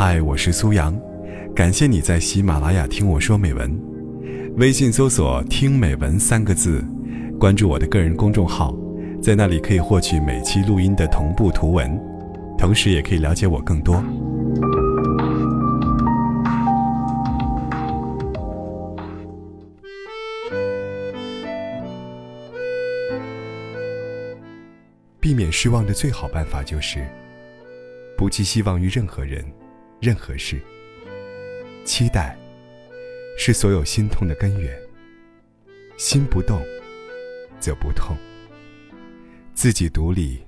嗨，我是苏阳，感谢你在喜马拉雅听我说美文。微信搜索“听美文”三个字，关注我的个人公众号，在那里可以获取每期录音的同步图文，同时也可以了解我更多。避免失望的最好办法就是，不寄希望于任何人、任何事。期待，是所有心痛的根源。心不动，则不痛。自己独立，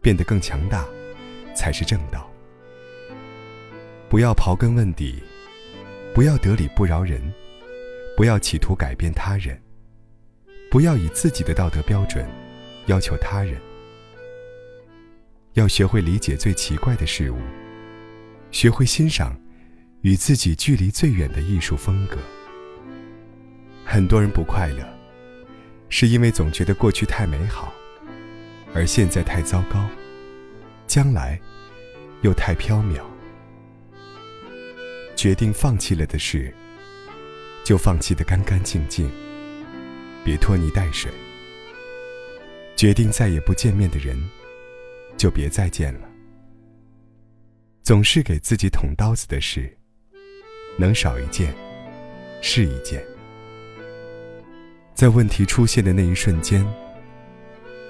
变得更强大，才是正道。不要刨根问底，不要得理不饶人，不要企图改变他人，不要以自己的道德标准要求他人。要学会理解最奇怪的事物，学会欣赏与自己距离最远的艺术风格。很多人不快乐，是因为总觉得过去太美好，而现在太糟糕，将来又太飘渺。决定放弃了的事，就放弃的干干净净，别拖泥带水。决定再也不见面的人。就别再见了。总是给自己捅刀子的事，能少一件是一件。在问题出现的那一瞬间，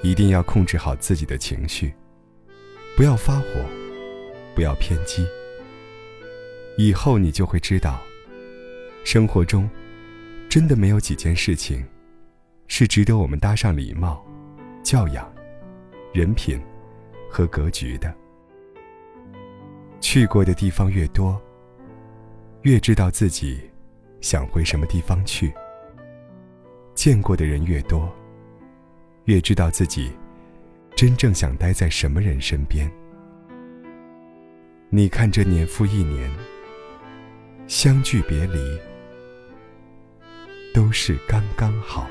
一定要控制好自己的情绪，不要发火，不要偏激。以后你就会知道，生活中真的没有几件事情是值得我们搭上礼貌、教养、人品。和格局的，去过的地方越多，越知道自己想回什么地方去；见过的人越多，越知道自己真正想待在什么人身边。你看，这年复一年，相聚别离，都是刚刚好。